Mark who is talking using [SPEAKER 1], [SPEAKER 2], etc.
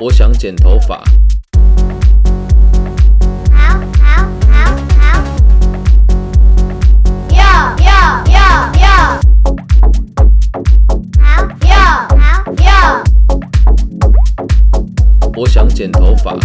[SPEAKER 1] 我想剪头发。
[SPEAKER 2] 好好好好要要要要好要好要
[SPEAKER 1] 我想剪头发。